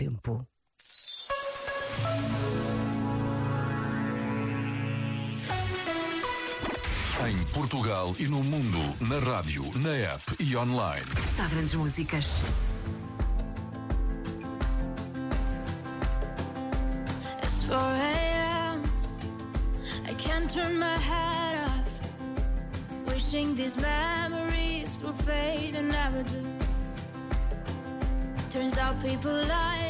tempo. Em Portugal e no mundo, na rádio, na app e online. Só grandes músicas. It's 4 a.m. I can't turn my head off. Wishing these memories will fade and never do. Turns out people lie.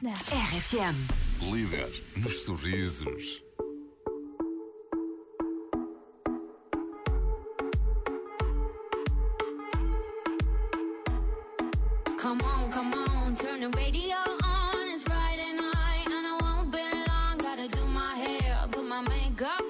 Snap. RFM. Líder nos sorrisos. Come on, come on, turn the radio on. It's Friday night, and I won't be long. Gotta do my hair, put my makeup